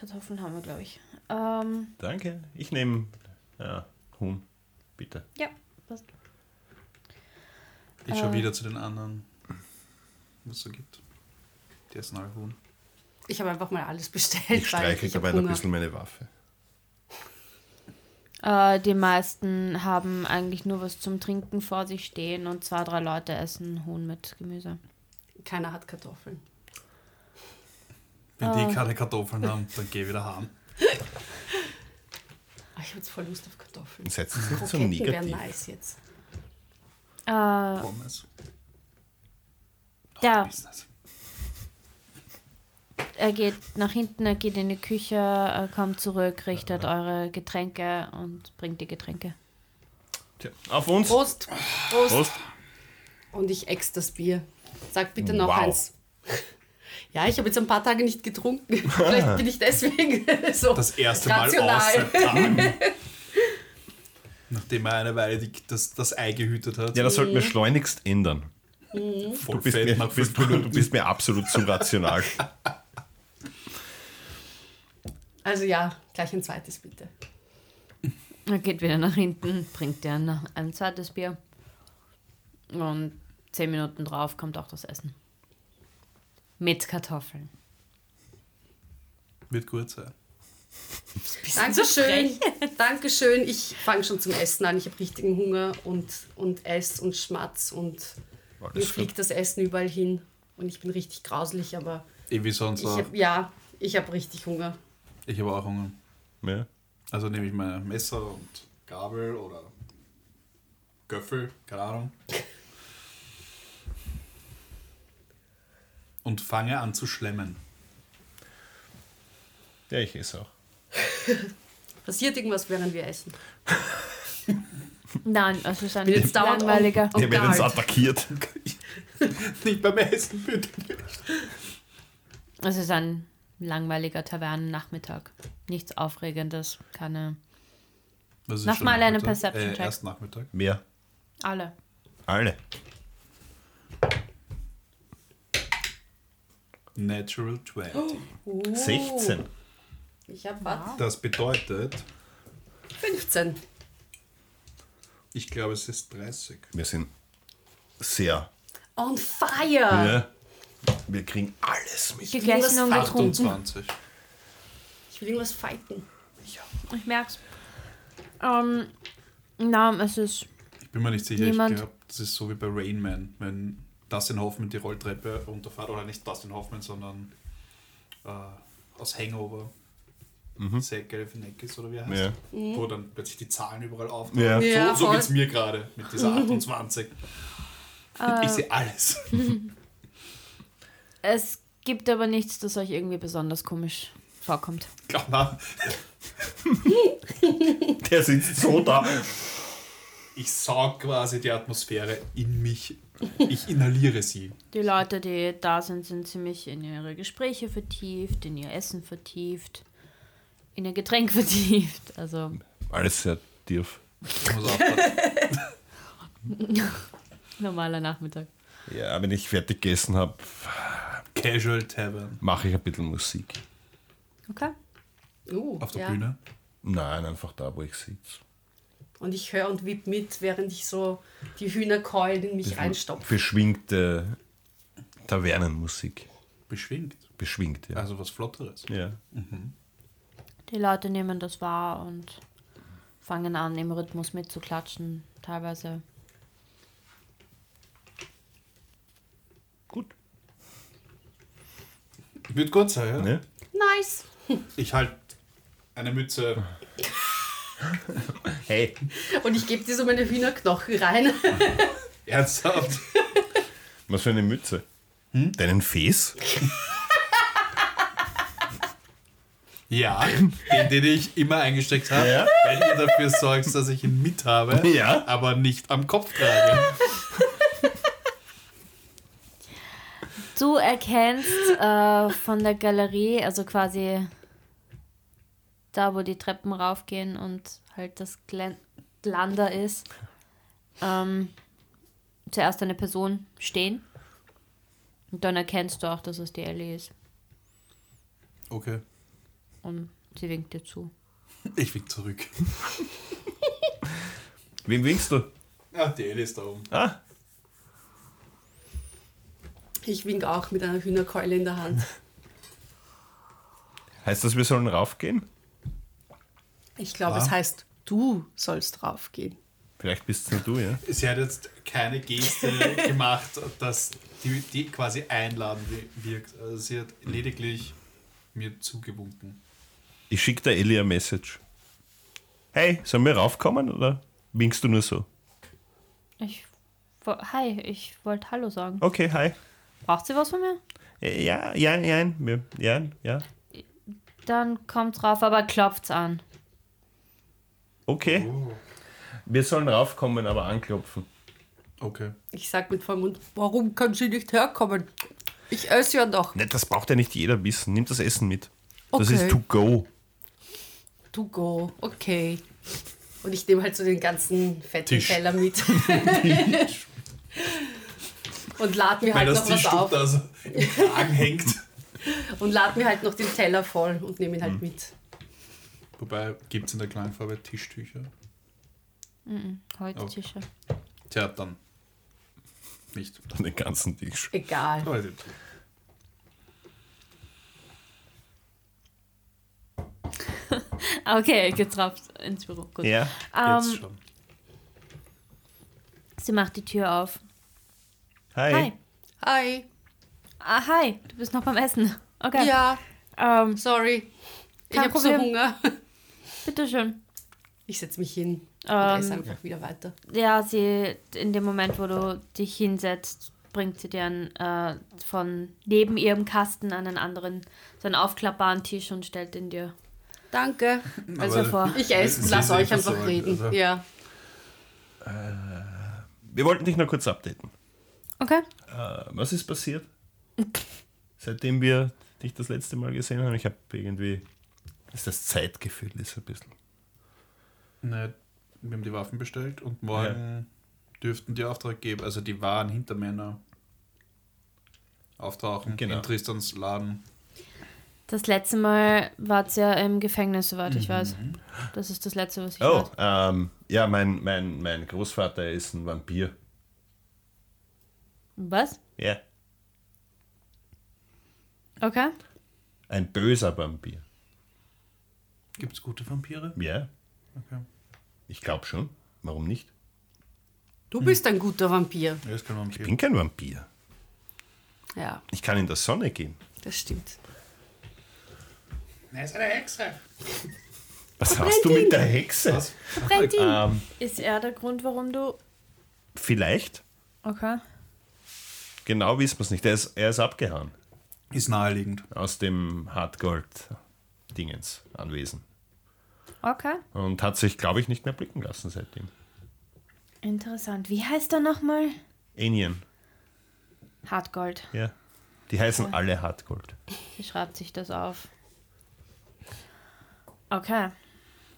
Kartoffeln haben wir, glaube ich. Ähm, Danke. Ich nehme ja, Huhn, bitte. ja, passt. Ich schaue Äh. wieder zu den anderen, was es so gibt. Die essen alle Huhn. Ich habe einfach mal alles bestellt. Ich streiche dabei noch ein bisschen meine Waffe. Äh, die meisten haben eigentlich nur was zum Trinken vor sich stehen und zwei, drei Leute essen Huhn mit Gemüse. Keiner hat Kartoffeln. Wenn die keine Kartoffeln haben, dann geh wieder heim. Ah, Ich habe jetzt voll Lust auf Kartoffeln. Setzen Sie Kroketten wären negativ. nice jetzt. Äh, Pommes. ja, Business. er geht nach hinten, er geht in die Küche, er kommt zurück, richtet eure Getränke und bringt die Getränke. Tja, auf uns. Prost. Prost. Prost. Und ich ex das Bier. Sag bitte noch Wow. eins. Ja, ich habe jetzt ein paar Tage nicht getrunken. Vielleicht bin ich deswegen so Das erste Mal rational. außer Tagen. Nachdem er eine Weile die, das, das Ei gehütet hat. Ja, das sollten wir schleunigst ändern. voll Du bist, mir, bist, du bist mir absolut zu rational. Also ja, gleich ein zweites bitte. Er geht wieder nach hinten, bringt dir ein, ein zweites Bier. Und zehn Minuten drauf kommt auch das Essen. Mit Kartoffeln. Wird gut sein. Dankeschön. Dankeschön. Ich fange schon zum Essen an. Ich habe richtigen Hunger und, und ess und schmatz und mir Alles fliegt das Essen überall hin. Und ich bin richtig grauslich, aber wie sonst ich auch. hab, ja, ich habe richtig Hunger. Ich habe auch Hunger. Ja. Also nehme ich mein Messer und Gabel oder Göffel, keine Ahnung. Und fange an zu schlemmen. ja, ich esse auch. Passiert irgendwas, während wir essen? Nein, es ist ein jetzt langweiliger. Wir werden uns guard. attackiert. Nicht beim Essen, bitte. Es ist ein langweiliger Tavernennachmittag. Nichts Aufregendes. Keine. Was ist Mach schon mal einen Nachmittag? Perception-Check. Äh, erst Nachmittag. Wer? Alle. Alle. Natural 20. 16. Ich habe was? Das bedeutet, 15. ich glaube, es ist 30. Wir sind sehr. On fire! Ja. Wir kriegen alles mit. Gegessen und getrunken. 28. Ich will irgendwas fighten. Ich merk's. Ähm, na, es ist. Ich bin mir nicht sicher, Niemand. ich glaube, das ist so wie bei Rain Man, wenn Dustin Hoffman die Rolltreppe runterfährt, oder nicht Dustin Hoffman, sondern äh, aus Hangover, mhm. Zach Galifianakis oder wie er heißt, Ja. wo dann plötzlich die Zahlen überall auftauchen. Ja. Ja, so so voll. geht's mir gerade mit dieser 28. ich sehe alles. Es gibt aber nichts, das euch irgendwie besonders komisch vorkommt. Glaub mal, Der sitzt so da. ich saug quasi die Atmosphäre in mich. Ich inhaliere sie. Die Leute, die da sind, sind ziemlich in ihre Gespräche vertieft, in ihr Essen vertieft, in ihr Getränk vertieft. Also Alles sehr tief. Ich muss aufpassen. normaler Nachmittag. Ja, wenn ich fertig gegessen habe, Casual Tavern mache ich ein bisschen Musik. Okay. Uh, auf der ja. Bühne. Nein, einfach da, wo ich sitze. Und ich höre und wipp mit, während ich so die Hühnerkeulen in mich reinstopfe. Beschwingte Tavernenmusik. Beschwingt. beschwingt. Ja. Also was Flotteres. ja. Die Leute nehmen das wahr und fangen an, im Rhythmus mitzuklatschen, teilweise. Gut. Wird gut sein, ja? Ne? Nice. Ich halte eine Mütze. Hey, Und ich gebe dir so meine Hühnerknochen rein. Ernsthaft? was für eine Mütze? Deinen Fes? Ja, den, den ich immer eingesteckt habe, Ja. weil ihr dafür sorgt, dass ich ihn mit habe, Ja. aber nicht am Kopf trage. Du erkennst äh, von der Galerie, also quasi da, wo die Treppen raufgehen und halt das Glander ist, ähm, zuerst eine Person stehen. Und dann erkennst du auch, dass es die Ellie ist. Okay, Und sie winkt dir zu. ich wink zurück. Wem winkst du? Ah, die Ellie ist da oben. Ah, Ich wink auch mit einer Hühnerkeule in der Hand. heißt das, wir sollen raufgehen? Ich glaube, es heißt, du sollst draufgehen. Vielleicht bist es nur du, ja? Sie hat jetzt keine Geste gemacht, dass die, die quasi einladen wi- wirkt. Also sie hat lediglich mir zugewunken. Ich schicke der Ellie eine Message. Hey, sollen wir raufkommen oder winkst du nur so? Ich. Hi, ich wollte Hallo sagen. Okay, hi. Braucht sie was von mir? Äh, Ja, ja, ja, ja, ja. Dann kommt drauf, aber klopft's an. Okay. Wir sollen raufkommen, aber anklopfen. Okay. Ich sag mit vollem Mund, warum kann sie nicht herkommen? Ich esse ja noch. Ne, das braucht ja nicht jeder wissen. Nimm das Essen mit. Das Okay. ist to go. To go, okay. Und ich nehme halt so den ganzen fetten Tisch. Teller mit. und lad mir Weil halt noch was auf. da so im Kragen hängt. Und lad mir halt noch den Teller voll und nehme ihn halt mit. Wobei, gibt es in der Klangfarbe Tischtücher? Heute Oh. Tische. Tja, dann nicht. Den ganzen Tisch. Egal. Okay, geht's rauf ins Büro. Gut. Ja. Jetzt Ähm, schon. sie macht die Tür auf. Hi. Hi. Hi. Ah, hi, du bist noch beim Essen. Okay. Ja, Ähm, sorry. Ich habe so. Hunger. Bitteschön. Ich setze mich hin und Ähm, esse einfach wieder weiter. Ja, sie, in dem Moment, wo du dich hinsetzt, bringt sie dir einen, äh, von neben ihrem Kasten einen anderen, so einen aufklappbaren Tisch und stellt ihn dir. Danke. Also Aber- vor. Ich esse, lass euch einfach versorgt, reden. also. Ja. Wir wollten dich nur kurz updaten. Okay. Äh, was ist passiert? Seitdem wir dich das letzte Mal gesehen haben, ich habe irgendwie. Ist das Zeitgefühl ist ein bisschen. Ne, wir haben die Waffen bestellt und morgen dürften die Auftrag geben, also die wahren Hintermänner auftauchen Genau. in Tristans Laden. Das letzte Mal wart ihr ja im Gefängnis, soweit ich weiß. Das ist das letzte, was ich Oh, weiß. ähm, ja, mein, mein, mein Großvater ist ein Vampir. Was? Ja, Okay. ein böser Vampir. Gibt es gute Vampire? Ja, Okay. ich glaube schon. Warum nicht? Du bist ein guter Vampir. Ja, ist kein Vampir. Ich bin kein Vampir. Ja, Ich kann in der Sonne gehen. das stimmt. Er ist eine Hexe. Was hast du mit der Hexe? Was? Brennt ihn. Ähm, Ist er der Grund, warum du. vielleicht. Okay. Genau wissen wir es nicht. Er ist, er ist abgehauen Ist naheliegend. aus dem Hartgold-Dingens Anwesen. Okay. Und hat sich, glaube ich, nicht mehr blicken lassen seitdem. Interessant. Wie heißt er nochmal? Alien, Hartgold. ja. Die heißen alle Hartgold. Sie schreibt sich das auf. Okay.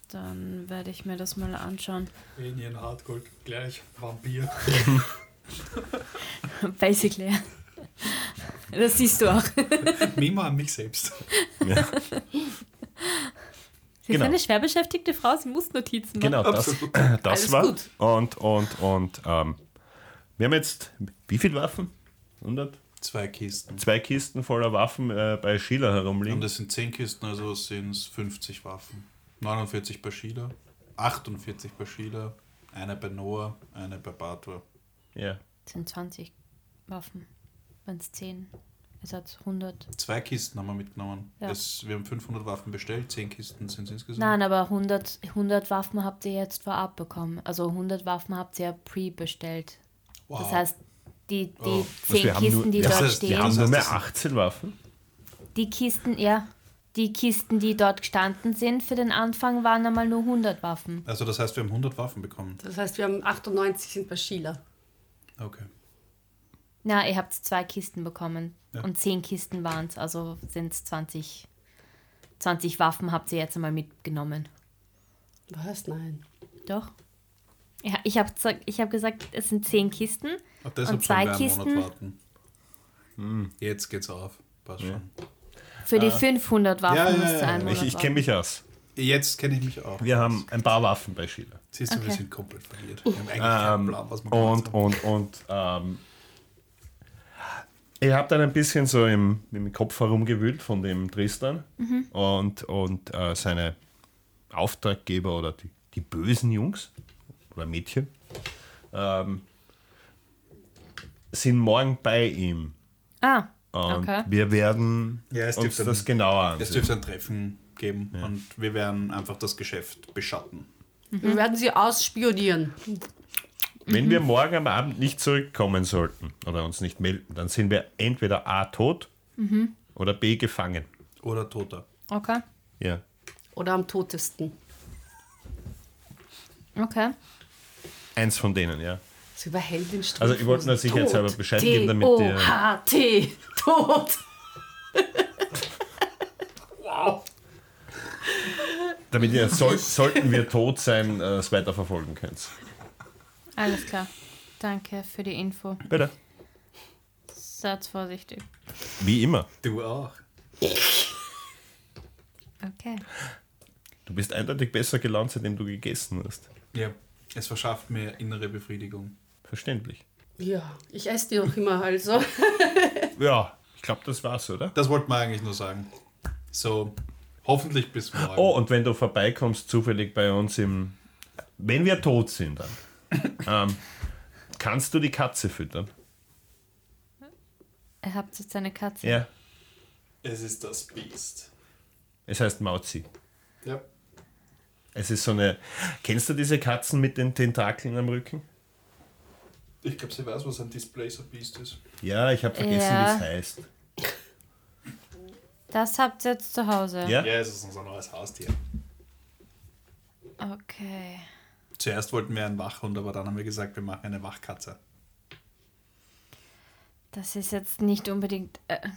Dann werde ich mir das mal anschauen. Alien Hardgold gleich Vampir. Basically. Das siehst du auch. Mimo an mich selbst. Ja. Sie Genau. ist eine schwer beschäftigte Frau, sie muss Notizen machen. Genau, das, Absolut. das Alles war. gut. Und, und, und, ähm, wir haben jetzt, wie viele Waffen? 100? Zwei Kisten. zwei Kisten voller Waffen äh, bei Sheila herumliegen. Und es sind 10 Kisten, also sind es 50 Waffen. 49 bei Sheila, 48 bei Sheila, eine bei Noah, eine bei Bator. ja. Das sind 20 Waffen. Wenn es 10 ist, hat 100. Zwei Kisten haben wir mitgenommen. Ja. Es, wir haben 500 Waffen bestellt, 10 Kisten sind es insgesamt. Nein, aber 100, 100 Waffen habt ihr jetzt vorab bekommen. Also 100 Waffen habt ihr ja pre-bestellt. wow. Das heißt, die, die Oh. Was, 10 Kisten, nur, die dort heißt, stehen, wir haben Das nur mehr das- 18 Waffen. die Kisten, ja, die Kisten, die dort gestanden sind, für den Anfang waren einmal nur 100 Waffen. also das heißt, wir haben 100 Waffen bekommen. Das heißt, wir haben 98 sind bei Sheila. Okay. Na, ihr habt zwei Kisten bekommen Ja. und 10 Kisten waren es, also sind es 20, 20 Waffen habt ihr jetzt einmal mitgenommen. Was? Nein. Doch? Ja, ich habe ich hab gesagt, es sind 10 Kisten Ach, deshalb und zwei wir Kisten warten. Jetzt geht's auf. Passt schon. für die 500 Waffen Ja, ja, musst ja, ja. Ich, ich kenne mich aus. Jetzt kenne ich mich auch. Wir haben ein paar Waffen bei Sheila. Siehst du, wir Okay. sind komplett verliert. Wir haben eigentlich keinen Ähm, Plan, was wir und, haben. und, und, ähm, ihr habt dann ein bisschen so im, im Kopf herumgewühlt von dem Tristan und, und äh, seine Auftraggeber oder die, die bösen Jungs oder Mädchen ähm, sind morgen bei ihm. Ah, Und okay. wir werden Ja, es uns dürfte das genauer Es ansehen. dürfte ein Treffen geben und wir werden einfach das Geschäft beschatten. Wir werden sie ausspionieren. Wenn wir morgen am Abend nicht zurückkommen sollten oder uns nicht melden, dann sind wir entweder A tot oder B gefangen. Oder Toter. Okay. Ja. Oder am totesten. Okay. Eins von denen, ja. Das überhält den Strumpf. Also ich wollte nur sicherheitshalber Bescheid geben, damit ihr- T-O-H-T. Tot. Damit ihr, soll, sollten wir tot sein, äh, es weiterverfolgen könnt. Alles klar. Danke für die Info. Bitte. Seid vorsichtig. Wie immer. Du auch. Okay. Du bist eindeutig besser gelaunt, seitdem du gegessen hast. Ja, es verschafft mir innere Befriedigung. Verständlich. Ja, ich esse die noch immer, also. Ja, ich glaube, das war's, oder? Das wollten wir eigentlich nur sagen. So, hoffentlich bis morgen. Oh, und wenn du vorbeikommst, zufällig bei uns im. Wenn wir tot sind, dann. Ähm, kannst du die Katze füttern? Ihr habt jetzt eine Katze. Ja. Es ist das Biest. Es heißt Mauzi. Ja. Es ist so eine. Kennst du diese Katzen mit den Tentakeln am Rücken? Ich glaube, sie weiß, was ein Displacer Beast ist. Ja, ich habe vergessen, Ja. wie es heißt. Das habt ihr jetzt zu Hause. Ja? Ja, es ist unser neues Haustier. Okay. Zuerst wollten wir einen Wachhund, aber dann haben wir gesagt, wir machen eine Wachkatze. Das ist jetzt nicht unbedingt. Äh,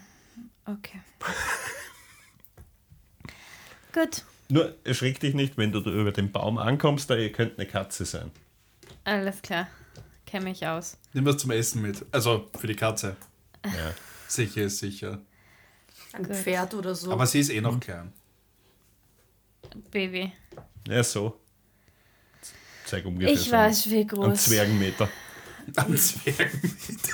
okay. Gut. Nur erschreck dich nicht, wenn du da über den Baum ankommst, da ihr könnt eine Katze sein. Alles klar. Kenne mich aus. Nimm was zum Essen mit. Also für die Katze. Ja. Sicher ist sicher. Ein Gut. Pferd oder so. Aber sie ist eh noch klein. Baby. Ja, so. Zeig ungefähr Ich so weiß, wie groß. Zwergenmeter. Am Zwergenmeter.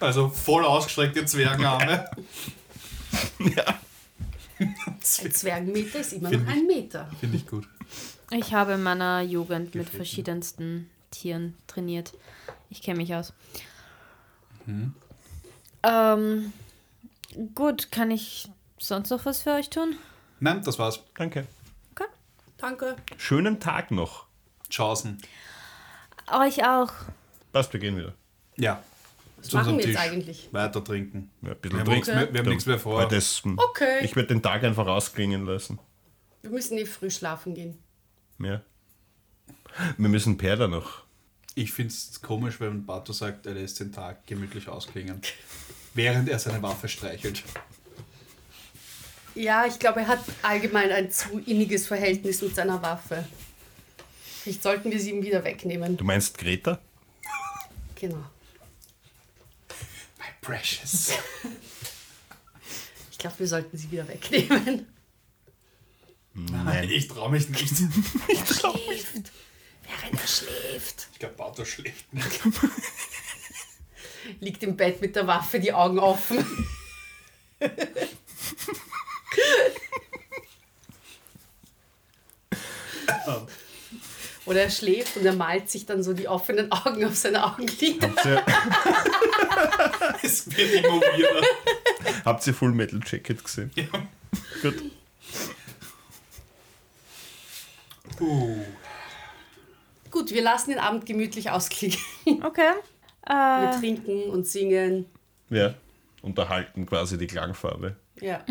Also voll ausgestreckte Zwergenarme. ja. ein Zwergenmeter ist immer Find noch ich- ein Meter. Finde ich gut. Ich habe in meiner Jugend mit Gefällt mir. verschiedensten Tieren trainiert. Ich kenne mich aus. Mhm. Ähm, gut, kann ich sonst noch was für euch tun? Nein, das war's. Danke. Danke. Schönen Tag noch. Chancen. Euch auch. Passt, wir gehen wieder. Ja. Was Zu machen wir jetzt Tisch. eigentlich? Weiter trinken. Ja, ein Wir bisschen haben, trinken. nichts, mehr, wir haben nichts mehr vor. Das, Okay. Ich werde den Tag einfach ausklingen lassen. Wir müssen eh früh schlafen gehen. Ja. Wir müssen Perda noch. Ich finde es komisch, wenn Bato sagt, er lässt den Tag gemütlich ausklingen. Während er seine Waffe streichelt. Ja, ich glaube, er hat allgemein ein zu inniges Verhältnis mit seiner Waffe. Vielleicht sollten wir sie ihm wieder wegnehmen. Du meinst Greta? Genau. My precious. Ich glaube, wir sollten sie wieder wegnehmen. Nein, ich traue mich nicht. Er schläft. Während er schläft. Ich glaube, Bato schläft nicht. liegt im Bett mit der Waffe, die Augen offen. Oder er schläft und er malt sich dann so die offenen Augen auf seine Augenlider. Habt ihr, Es wird immer weirder. habt ihr Full Metal Jacket gesehen? Ja. Gut. Uh, Gut, wir lassen den Abend gemütlich ausklingen. Okay. Wir Äh, trinken und singen. Ja. Unterhalten quasi die Klangfarbe. Ja.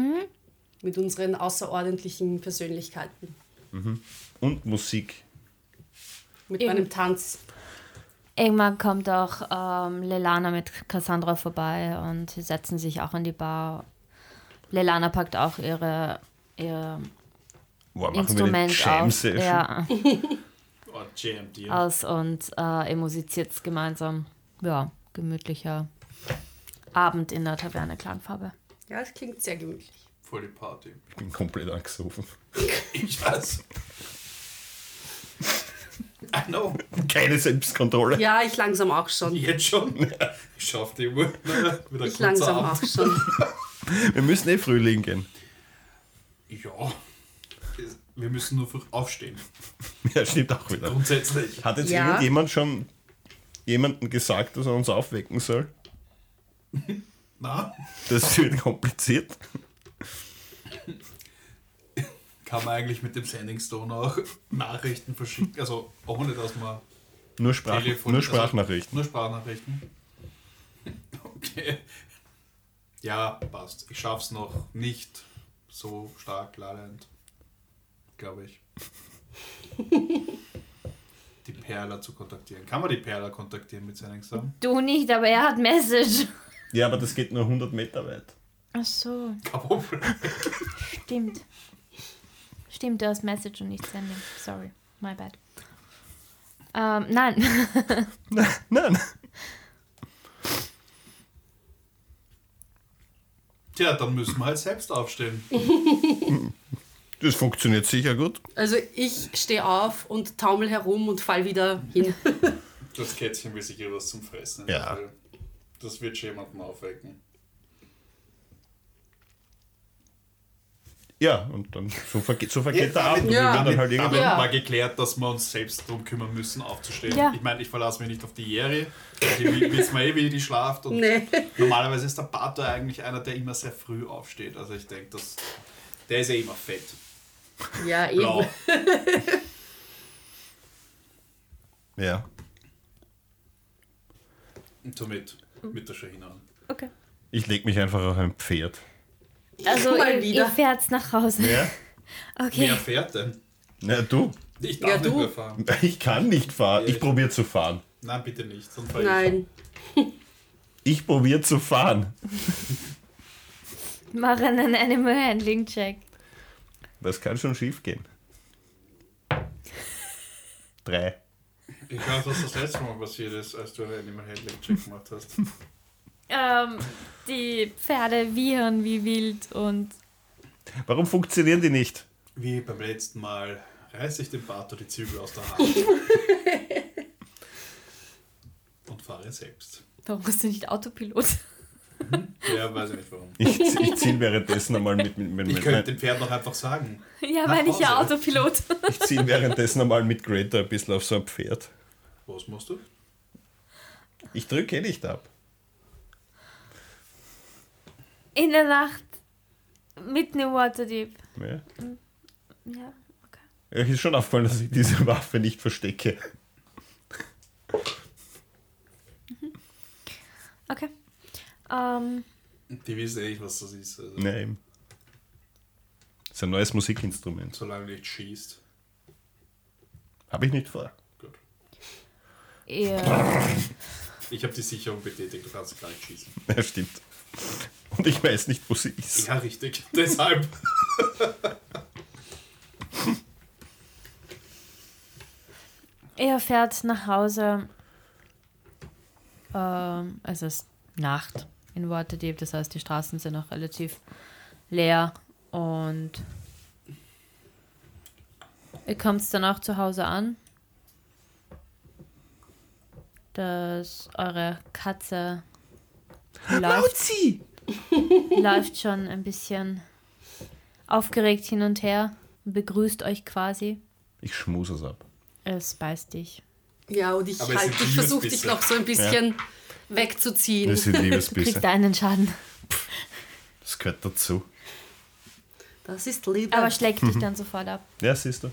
Mit unseren außerordentlichen Persönlichkeiten. Und Musik. Mit Eben. meinem Tanz. irgendwann kommt auch ähm, Lelana mit Cassandra vorbei und sie setzen sich auch an die Bar. Lelana packt auch ihre, ihr Boah, Instrument Session. ja, oh, aus und äh, ihr musiziert gemeinsam. Ja, gemütlicher Abend in der Taverne Klangfarbe. Ja, es klingt sehr gemütlich. Voll die Party. Ich bin komplett angesoffen. Ich weiß. I know. Keine Selbstkontrolle. Ja, ich langsam auch schon. Jetzt schon. Ich schaff die Uhr. Wieder Ich langsam Abend. auch schon. Wir müssen eh früh liegen gehen. Ja. Wir müssen nur früh aufstehen. Ja, stimmt auch wieder. Grundsätzlich. Hat jetzt Ja. irgendjemand schon jemanden gesagt, dass er uns aufwecken soll? Na, Das wird kompliziert. Kann man eigentlich mit dem Sending Stone auch Nachrichten verschicken? Also ohne dass man Nur, Sprach, Telefon- nur also Sprachnachrichten. Nur Sprachnachrichten. Okay. Ja, passt. Ich schaff's noch nicht so stark lalend. Glaube ich. Die Perla zu kontaktieren. Kann man die Perla kontaktieren mit seinen Examen? Du nicht, aber er hat Message. Ja, aber das geht nur 100 Meter weit. Ach so, Kein Problem. stimmt. Stimmt, du hast Message und nicht Sending. Sorry, my bad. Ähm, nein. Nein. Tja, dann müssen wir halt selbst aufstehen. Das funktioniert sicher gut. Also ich stehe auf und taumel herum und fall wieder hin. Das Kätzchen will sicher was zum Fressen. Ja. Das wird schon jemanden aufwecken. Ja, und dann so vergeht, so vergeht Ja, der Abend. Und ja. wir werden dann halt irgendwann. Ja. war geklärt, dass wir uns selbst darum kümmern müssen, aufzustehen. Ja. Ich meine, ich verlasse mich nicht auf die Jerry. Die wissen wir eh, wie die schlaft. Und Nee. Normalerweise ist der Pater eigentlich einer, der immer sehr früh aufsteht. Also ich denke, dass der ist ja immer fett. Ja, Blau. eben. Ja. Und somit mit der Shahina an. Okay. Ich leg mich einfach auf ein Pferd. Also, Mal ihr, ihr fährt nach Hause. Ja? Okay. Wer fährt denn? Na, du. Ich darf Ja, nicht mehr fahren. Ich kann nicht fahren. Ja, Ich ich- probiere zu fahren. Nein, bitte nicht. Sonst fahr ich. Nein. Ich probiere zu fahren. Mach einen Animal Handling Check. Das kann schon schief gehen. Drei. Ich weiß, was das letzte Mal passiert ist, als du einen Animal Handling Check gemacht hast. Ähm, die Pferde wiehern wie wild und Warum funktionieren die nicht? Wie beim letzten Mal reiße ich dem Pater die Zügel aus der Hand. Und fahre selbst. warum bist du nicht Autopilot? Ja, weiß ich nicht warum. Ich, ich ziehe währenddessen einmal mit, mit, mit, Ich mit, könnte dem Pferd noch einfach sagen. ja, weil ich ja. Autopilot. ich zieh währenddessen einmal mit Greater ein bisschen auf so ein Pferd. Was musst du? Ich drücke eh nicht ab. In der Nacht mitten im Waterdeep. Ja. Ja, okay. Euch ist schon aufgefallen, dass ich diese Waffe nicht verstecke. Okay. Ähm, Die wissen eh nicht, was das ist. Also, Nein. Das ist ein neues Musikinstrument. Solange du nicht schießt. Habe ich nicht vor. Gut. ihr, Ich habe die Sicherung betätigt, du kannst gar nicht schießen. Ja, stimmt. Und ich weiß nicht, wo sie ist. Ja, richtig. Deshalb. ihr fährt nach Hause. Ähm, es ist Nacht in Waterdeep, das heißt, die Straßen sind noch relativ leer und ihr kommt dann auch zu Hause an, dass eure Katze läuft, sie! Läuft schon ein bisschen aufgeregt hin und her, begrüßt euch quasi. Ich schmuse es ab. Es beißt dich. Ja, und ich, halt, ich versuche dich noch so ein bisschen wegzuziehen. Das sind Du Liebesbisse. kriegst einen Schaden. Das gehört dazu. Das ist Liebe. Aber schlägt dich dann sofort ab. Ja, siehst du.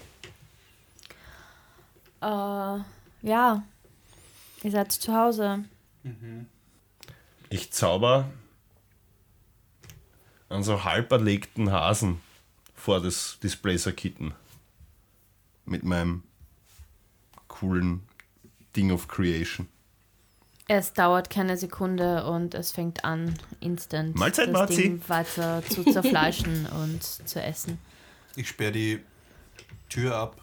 Äh, ja. Ihr seid zu Hause. Ich zauber einen so halb erlegten Hasen vor das Displacer-Kitten. Mit meinem coolen Ding of Creation. Es dauert keine Sekunde und es fängt an, instant Mahlzeit, das Marzi. Ding weiter zu zerfleischen und zu essen. Ich sperre die Tür ab,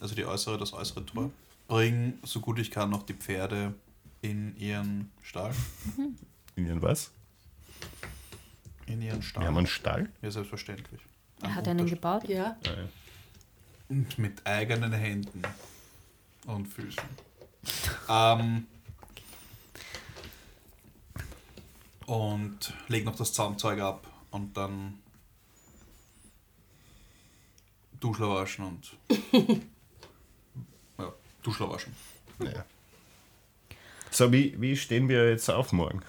also die äußere, das äußere Tor. Bring so gut ich kann noch die Pferde in ihren Stall. In ihren was? In ihren Stall. Wir haben einen Stall. ja, selbstverständlich. Er hat einen gebaut. ja. Und mit eigenen Händen und Füßen. ähm, und leg noch das Zaumzeug ab und dann Duschler waschen und ja, Duschler waschen. Ja. So, wie, wie stehen wir jetzt auf morgen?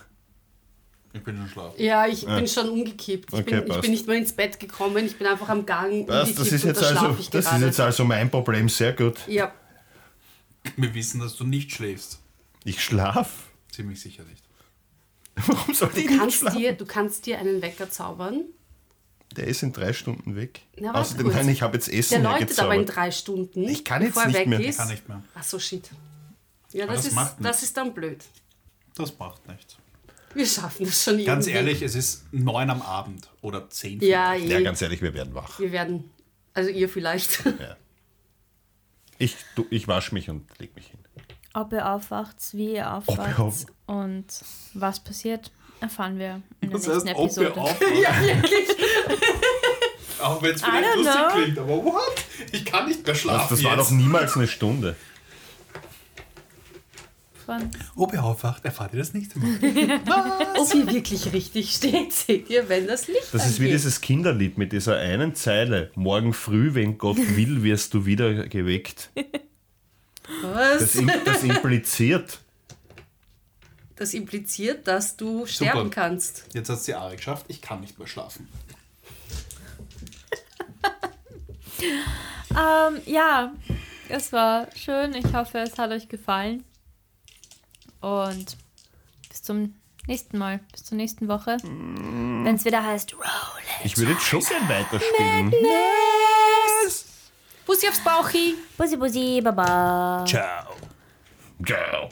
Ich bin schon schlafen. Ja, ich bin schon umgekippt. Ich, Okay, bin, ich passt. bin nicht mehr ins Bett gekommen, ich bin einfach am Gang Das, umgekippt das, ist, und jetzt da also, ich das ist jetzt also mein Problem. Sehr gut. ja, Wir wissen, dass du nicht schläfst. Ich schlaf. Ziemlich sicher nicht. Warum soll ich du nicht kannst, schlafen? dir, du kannst dir einen Wecker zaubern. Der ist in drei Stunden weg. Na, Außerdem, kurz. nein, ich habe jetzt Der Essen läutet aber in drei Stunden. Ich kann jetzt bevor er nicht weg mehr. Ist. Kann nicht mehr. Ach so, shit. Ja, das, das ist, das ist dann blöd. Das macht nichts. Wir schaffen das schon Ganz irgendwie. ehrlich, es ist neun am Abend oder zehn. Ja, vielleicht. Ja, ganz ehrlich, wir werden wach. wir werden. Also ihr vielleicht. Ja. Ich, du, ich wasche mich und leg mich hin. Ob ihr aufwacht, wie ihr Ob aufwacht ihr auf- und was passiert, erfahren wir in der Das nächsten heißt, ob Episode. wir aufwachen. ja, wirklich. Auch wenn es vielleicht lustig know. klingt, aber what? Ich kann nicht mehr schlafen Das, das war doch niemals eine Stunde. Von- Ob ihr aufwacht, erfahrt ihr das nächste Mal. Ob ihr wirklich richtig steht, seht ihr, wenn das Licht Das ist wie angeht. dieses Kinderlied mit dieser einen Zeile. Morgen früh, wenn Gott will, wirst du wieder geweckt. Was? Das, im, das impliziert. Das impliziert, dass du sterben Super. kannst. Jetzt hat es die Ari geschafft, ich kann nicht mehr schlafen. Ähm, ja, es war schön. Ich hoffe, es hat euch gefallen. Und bis zum nächsten Mal, bis zur nächsten Woche. Wenn es wieder heißt Roll Ich würde jetzt schon gern weiterspielen. Bussi aufs Bauchi. Bussi, bussi, baba. Ciao. Ciao.